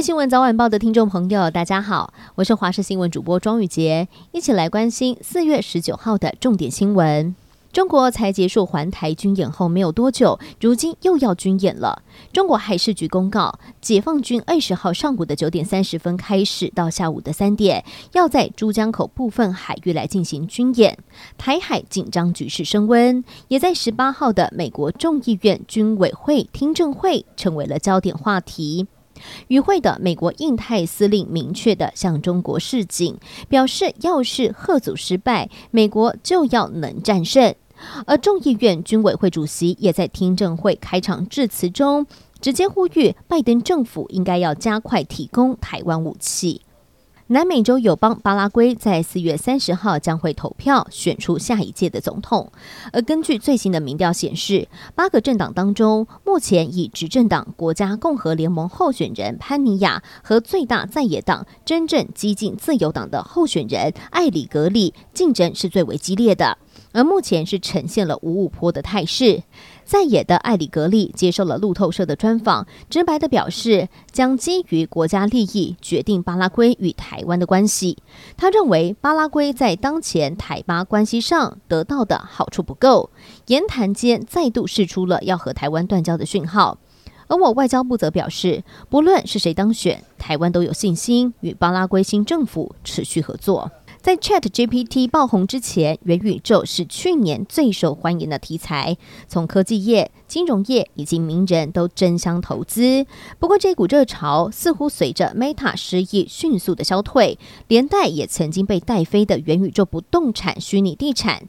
新闻早晚报的听众朋友，大家好，我是华视新闻主播庄宇杰，一起来关心四月十九号的重点新闻。中国才结束环台军演后没有多久，如今又要军演了。中国海事局公告，解放军二十号上午的九点三十分开始，到下午的三点，要在珠江口部分海域来进行军演。台海紧张局势升温，也在十八号的美国众议院军委会听证会成为了焦点话题。与会的美国印太司令明确地向中国示警，表示要是贺祖失败，美国就要能战胜。而众议院军委会主席也在听证会开场致辞中，直接呼吁拜登政府应该要加快提供台湾武器。南美洲友邦巴拉圭在四月三十号将会投票选出下一届的总统，而根据最新的民调显示，八个政党当中，目前以执政党国家共和联盟候选人潘尼亚和最大在野党真正激进自由党的候选人艾里格里竞争是最为激烈的。而目前是呈现了五五坡的态势，在野的艾里格利接受了路透社的专访，直白地表示将基于国家利益决定巴拉圭与台湾的关系。他认为巴拉圭在当前台巴关系上得到的好处不够，言谈间再度释出了要和台湾断交的讯号。而我外交部则表示，不论是谁当选，台湾都有信心与巴拉圭新政府持续合作。在 ChatGPT 爆红之前，元宇宙是去年最受欢迎的题材，从科技业、金融业以及名人都争相投资。不过，这股热潮似乎随着 Meta 失意迅速的消退，连带也曾经被带飞的元宇宙不动产虚拟地产。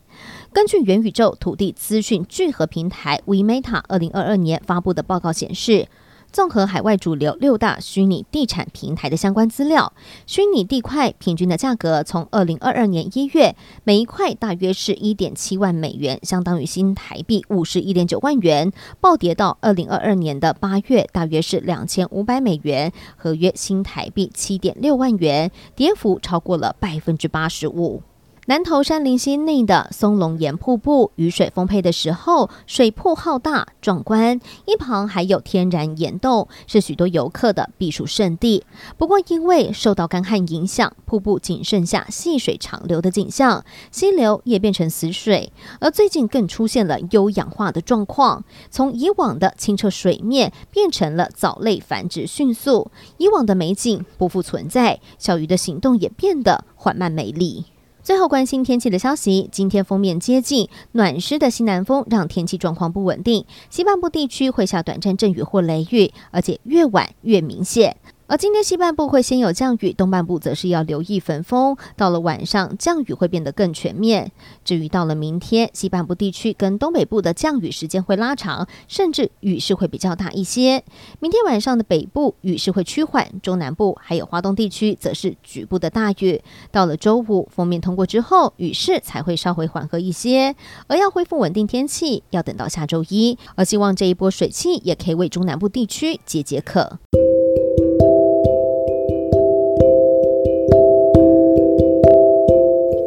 根据元宇宙土地资讯聚合平台 WeMeta 二零二二年发布的报告显示。综合海外主流六大虚拟地产平台的相关资料，虚拟地块平均的价格从二零二二年一月每一块大约是一点七万美元，相当于新台币五十一点九万元，暴跌到二零二二年的八月大约是两千五百美元，合约新台币七点六万元，跌幅超过了百分之八十五。南投山林溪内的松龙岩瀑布，雨水丰沛的时候，水瀑浩大壮观，一旁还有天然岩洞，是许多游客的避暑胜地。不过，因为受到干旱影响，瀑布仅剩下细水长流的景象，溪流也变成死水。而最近更出现了优氧化的状况，从以往的清澈水面变成了藻类繁殖迅速，以往的美景不复存在，小鱼的行动也变得缓慢美丽。最后关心天气的消息，今天封面接近，暖湿的西南风让天气状况不稳定，西半部地区会下短暂阵雨或雷雨，而且越晚越明显。而今天西半部会先有降雨，东半部则是要留意焚风。到了晚上，降雨会变得更全面。至于到了明天，西半部地区跟东北部的降雨时间会拉长，甚至雨势会比较大一些。明天晚上的北部雨势会趋缓，中南部还有华东地区则是局部的大雨。到了周五，锋面通过之后，雨势才会稍微缓和一些。而要恢复稳定天气，要等到下周一。而希望这一波水汽也可以为中南部地区解解渴。